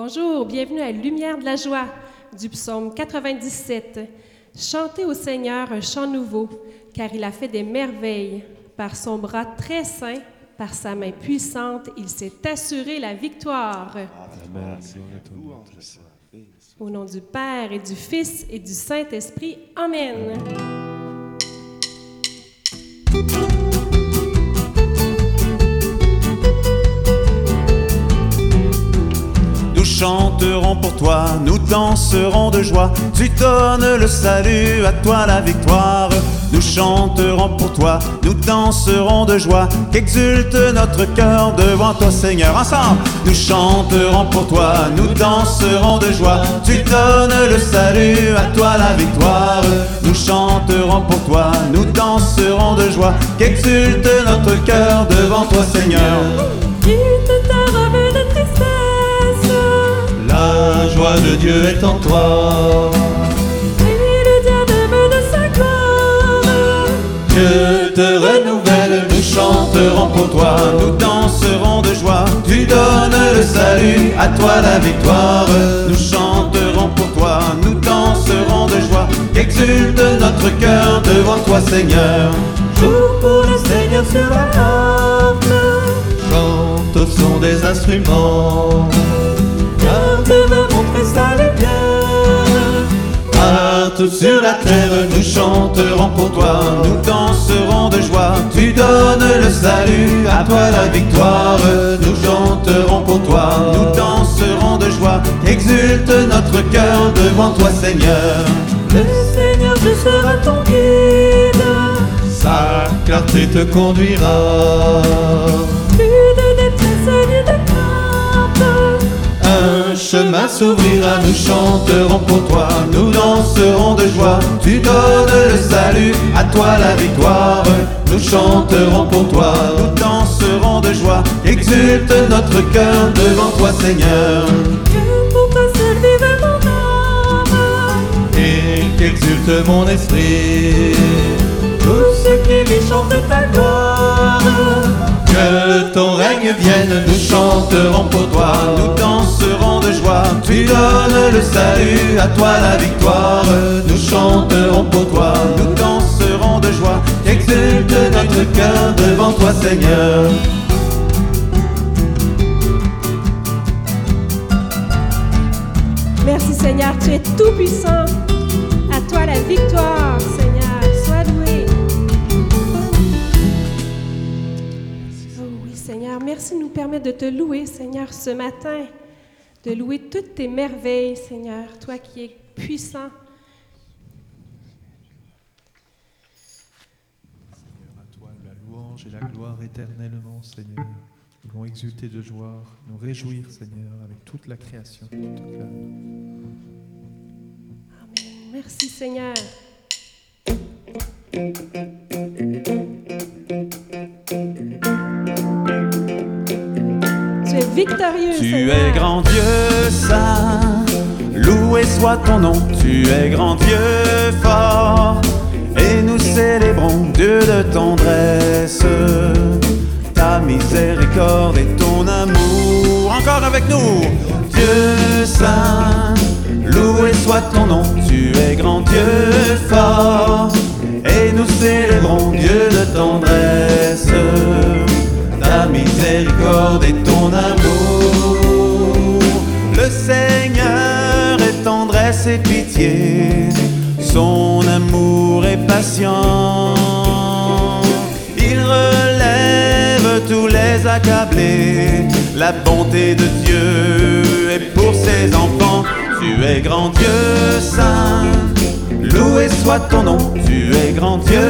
Bonjour, bienvenue à Lumière de la joie du psaume 97. Chantez au Seigneur un chant nouveau, car il a fait des merveilles. Par son bras très saint, par sa main puissante, il s'est assuré la victoire. Au nom du Père et du Fils et du Saint-Esprit. Amen. Chanterons pour toi, nous danserons de joie. Tu donnes le salut, à toi la victoire. Nous chanterons pour toi, nous danserons de joie. Qu'exulte notre cœur devant toi, Seigneur. Ensemble, nous chanterons pour toi, nous danserons de joie. Tu donnes le salut, à toi la victoire. Nous chanterons pour toi, nous danserons de joie. Qu'exulte notre cœur devant toi, Seigneur. De Dieu est en toi. Et le diadème de sa gloire Dieu te renouvelle, Nous chanterons pour toi, nous danserons de joie. Tu donnes le salut, à toi la victoire. Nous chanterons pour toi, nous danserons de joie. Qu'exulte notre cœur devant toi, Seigneur. Joue pour le Seigneur sur la harpe chante au son des instruments. Partout sur la terre, nous chanterons pour toi, nous danserons de joie. Tu donnes le salut, à toi la victoire. Nous chanterons pour toi, nous danserons de joie. Exulte notre cœur devant toi, Seigneur. Le Seigneur je sera ton guide Sa clarté te conduira. Détresse Un chemin s'ouvrira, Nous chanterons pour toi, nous danserons. Tu donnes le salut, à toi la victoire. Nous chanterons pour toi, nous danserons de joie. Exulte notre cœur devant toi, Seigneur. Mon et qu'exulte mon esprit. Tous ceux qui lui chantent ta gloire Que ton règne vienne, Nous chanterons pour toi, nous danserons de joie. Tu donnes le salut, à toi la victoire. Nous chanterons toi, Seigneur. Merci Seigneur, tu es tout puissant. À toi la victoire, Seigneur. Sois loué. Oh oui, Seigneur, merci de nous permettre de te louer, Seigneur, ce matin. De louer toutes tes merveilles, Seigneur, toi qui es puissant. Seigneur, à toi la louange et la gloire éternellement, Seigneur. Nous voulons exulter de joie, nous réjouir, Seigneur, avec toute la création. toute la- Amen. Merci, Seigneur. Tu es victorieux, Tu Seigneur. es grand Dieu saint, loué soit ton nom, tu es grand Dieu fort, et nous célébrons Dieu de tendresse, ta miséricorde et ton amour. Encore avec nous, Dieu saint, loué soit ton nom, tu es grand Dieu fort, et nous célébrons Dieu de tendresse ta miséricorde et ton amour. Le Seigneur est tendresse et pitié, son amour est patient. Il relève tous les accablés, la bonté de Dieu est pour ses enfants. Tu es grand Dieu saint, loué soit ton nom, tu es grand Dieu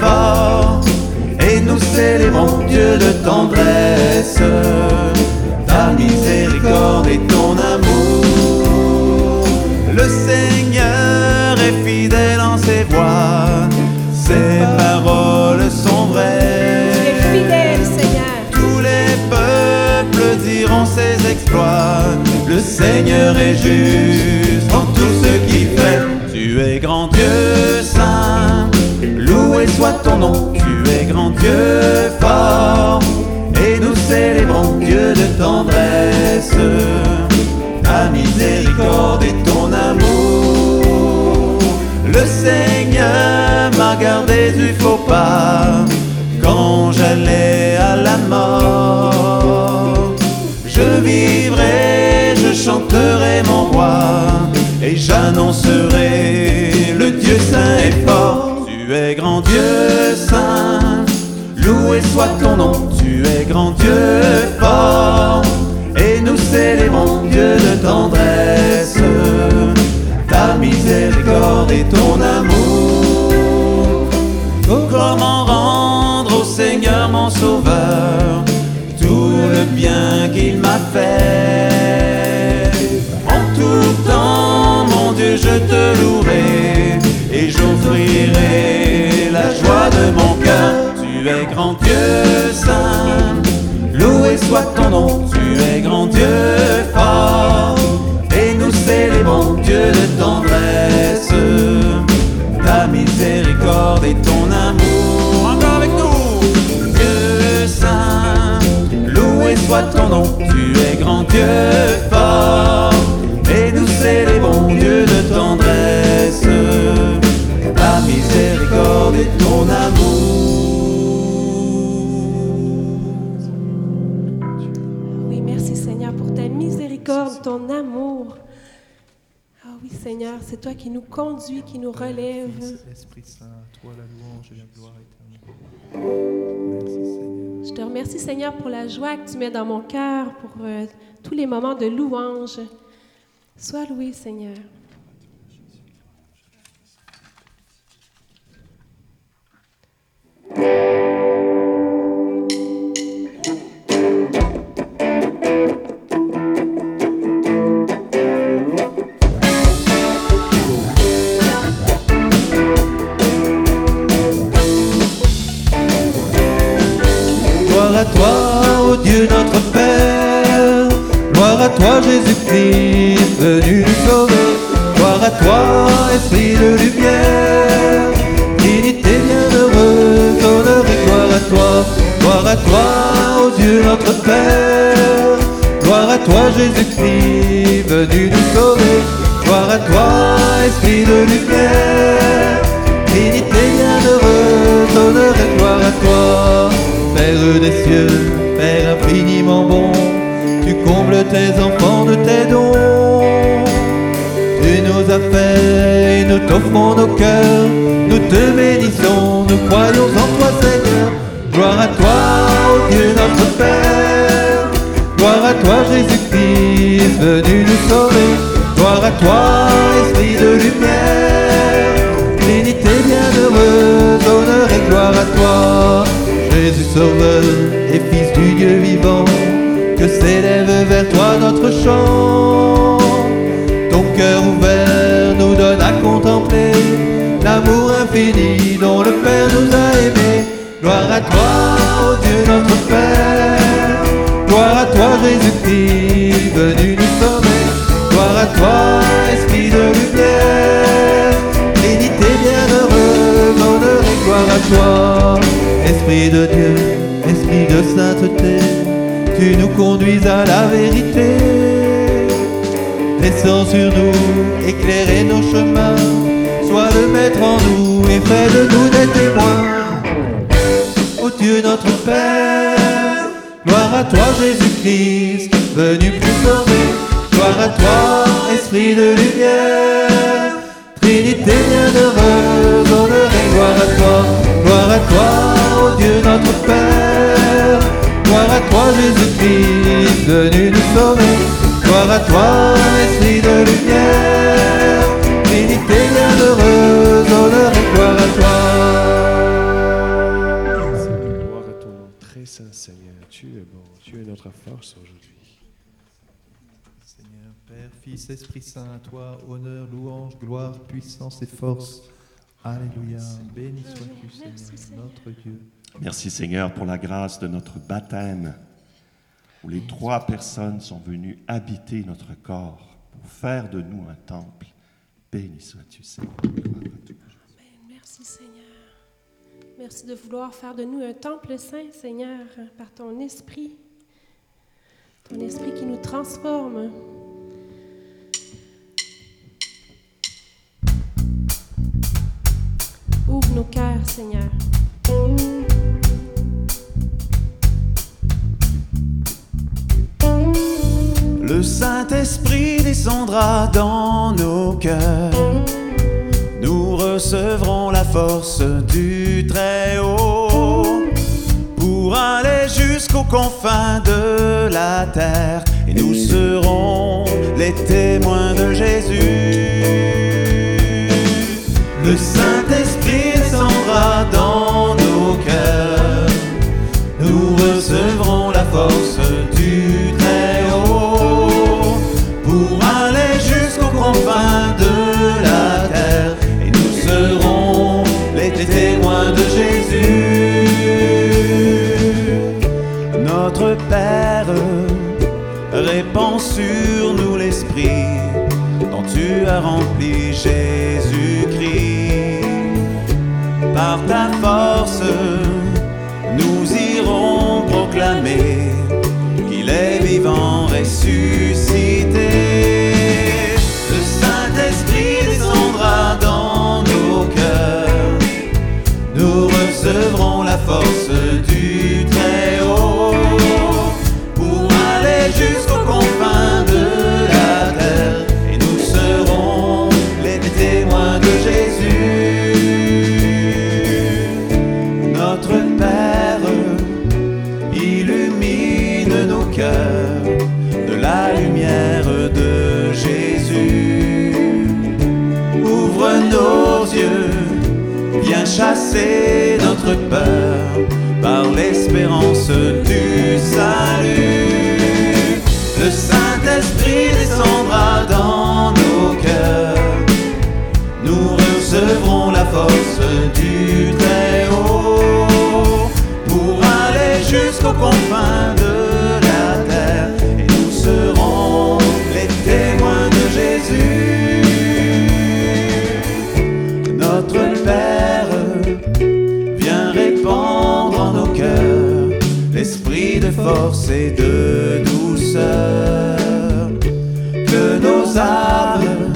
fort. Et nous célébrons Dieu de tendresse, ta miséricorde et ton amour. Le Seigneur est fidèle en ses voies, ses paroles Le Seigneur est juste en tout ce qu'il fait. Tu es grand Dieu saint, loué soit ton nom. Tu es grand Dieu fort, et nous célébrons Dieu de tendresse, ta miséricorde et ton amour. Le Seigneur m'a gardé du faux soit ton nom, tu es grand Dieu fort. Et nous célébrons Dieu de tendresse, ta miséricorde et ton amour. Comment rendre au Seigneur mon sauveur tout le bien qu'il m'a fait. Soit ton nom, tu es grand Dieu fort. Et nous célébrons Dieu de tendresse, ta miséricorde et ton amour. Oui, merci Seigneur pour ta miséricorde, ton amour. Ah oui Seigneur, c'est toi qui nous conduis, qui nous relève. Fils, Esprit Saint, toi la louange et la gloire éternelle. Je te remercie Seigneur pour la joie que tu mets dans mon cœur, pour euh, tous les moments de louange. Sois loué Seigneur. À toi, Jésus-Christ, venu nous sauver. Gloire à toi, Esprit de lumière. Trinité bienheureuse, honneur et gloire à toi. Gloire à toi, ô Dieu notre Père. Gloire à toi, Jésus-Christ, venu nous sauver. Gloire à toi, Esprit de lumière. Trinité bienheureuse, honneur et gloire à toi. Père des cieux, Père infiniment bon, tu combles tes enfants de tes dons. Tu nous as fait nous t'offrons nos cœurs, nous te bénissons, nous croyons en toi Seigneur. Gloire à toi, ô Dieu notre Père, gloire à toi Jésus-Christ, venu nous sauver. Gloire à toi, Esprit de lumière, Trinité bienheureuse, honneur et gloire à toi. Jésus Sauveur et Fils du Dieu vivant, que s'élève vers toi notre chant. Ton cœur ouvert nous donne à contempler l'amour infini dont le Père nous a aimés. Gloire à toi, ô Dieu notre Père. Gloire à toi, Jésus-Christ, venu nous sauver. Gloire à toi, Esprit de lumière. Trinité bienheureuse, honneur et gloire à toi. Esprit de Dieu, Esprit de sainteté, tu nous conduis à la vérité. Descends sur nous, éclairer nos chemins, sois le maître en nous et fais de nous des témoins. Ô Dieu notre Père, gloire à toi Jésus-Christ, venu pour sauver. Gloire à toi, Esprit de lumière, Trinité bienheureuse, honneur et gloire à toi. Gloire à toi, ô Dieu notre Père, gloire à toi Jésus-Christ, venu nous sauver. Gloire à toi, Esprit de lumière, Trinité bienheureuse, honneur et gloire à toi. Gloire à ton nom très saint Seigneur. Tu es bon, tu es notre force aujourd'hui. Seigneur, Père, Fils, Esprit Saint, à toi, honneur, louange, gloire, puissance et force. Alléluia. Béni sois-tu, Seigneur. notre Dieu. Merci Seigneur pour la grâce de notre baptême, où les trois personnes sont venues habiter notre corps pour faire de nous un temple. Béni sois-tu Seigneur. Merci Seigneur. Merci de vouloir faire de nous un temple saint, Seigneur, par ton esprit. Ton esprit qui nous transforme. Ouvre nos cœurs, Seigneur. Dans nos cœurs. Nous recevrons la force du Très-Haut pour aller jusqu'aux confins de la terre. Et nous serons les témoins de Jésus. Les témoins de Jésus. Notre Père, répand sur nous l'Esprit dont tu as rempli Jésus-Christ. Par ta force, Nous recevrons la force du par l'espérance de force et de douceur. Que nos âmes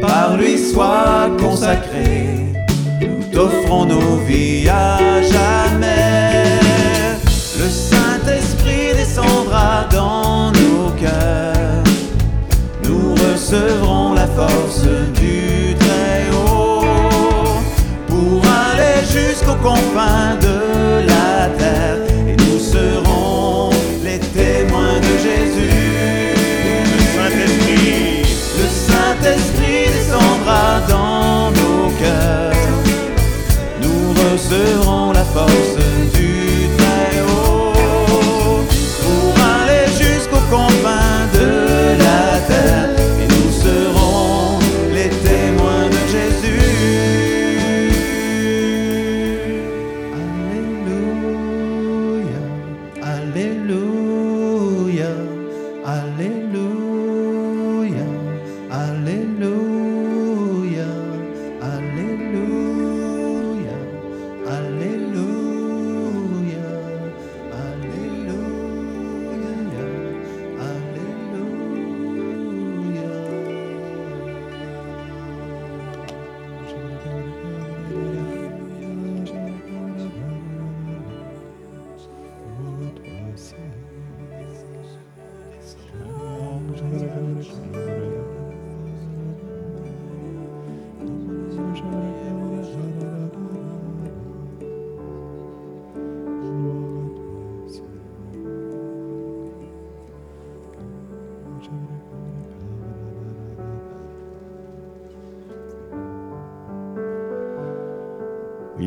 par lui soient consacrées. Nous t'offrons nos vies à jamais. Le Saint-Esprit descendra dans nos cœurs. Nous recevrons la force du Très-Haut pour aller jusqu'aux confins de Alléluia, Alléluia,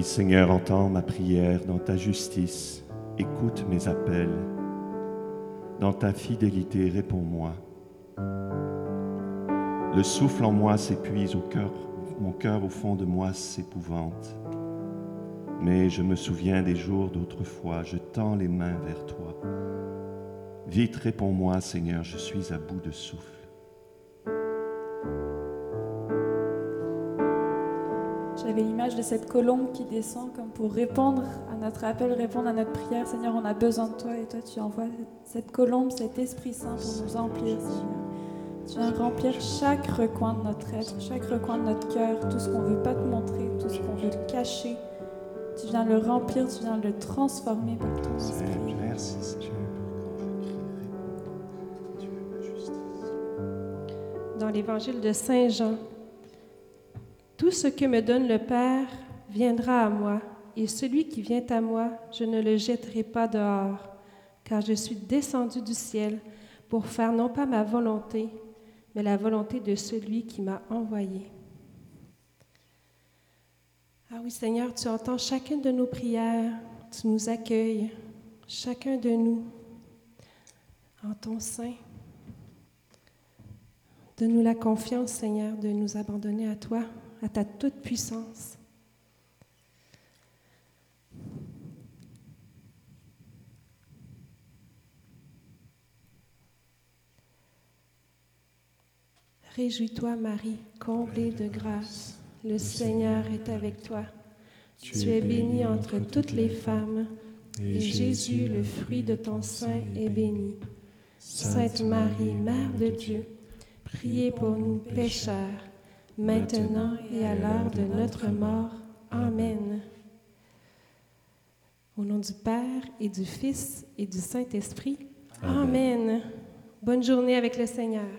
Seigneur, entends ma prière dans ta justice, écoute mes appels. Dans ta fidélité, réponds-moi. Le souffle en moi s'épuise mon cœur au fond de moi s'épouvante. Mais je me souviens des jours d'autrefois, je tends les mains vers toi. Vite réponds-moi, Seigneur, je suis à bout de souffle. L'image de cette colombe qui descend comme pour répondre à notre appel, répondre à notre prière. Seigneur, on a besoin de toi et toi tu envoies cette colombe, cet Esprit Saint pour nous emplir, Seigneur. Tu viens remplir chaque recoin de notre être, chaque recoin de notre cœur, tout ce qu'on ne veut pas te montrer, tout ce qu'on veut te cacher. Tu viens le remplir, tu viens le transformer par ton esprit. Merci, Seigneur. dans l'évangile de Saint Jean. Tout ce que me donne le Père viendra à moi, et celui qui vient à moi, je ne le jetterai pas dehors, car je suis descendu du ciel pour faire non pas ma volonté, mais la volonté de celui qui m'a envoyé. Ah oui, Seigneur, tu entends chacune de nos prières, tu nous accueilles, chacun de nous, en ton sein. Donne-nous la confiance, Seigneur, de nous abandonner à toi, à ta toute puissance. Réjouis-toi, Marie, comblée de grâce. Le Seigneur est avec toi. Tu es bénie entre toutes les femmes, et Jésus, le fruit de ton sein, est béni. Sainte Marie, Mère de Dieu, priez pour nous pécheurs, maintenant et à l'heure de notre mort. Amen. Au nom du Père et du Fils et du Saint-Esprit. Amen. Bonne journée avec le Seigneur.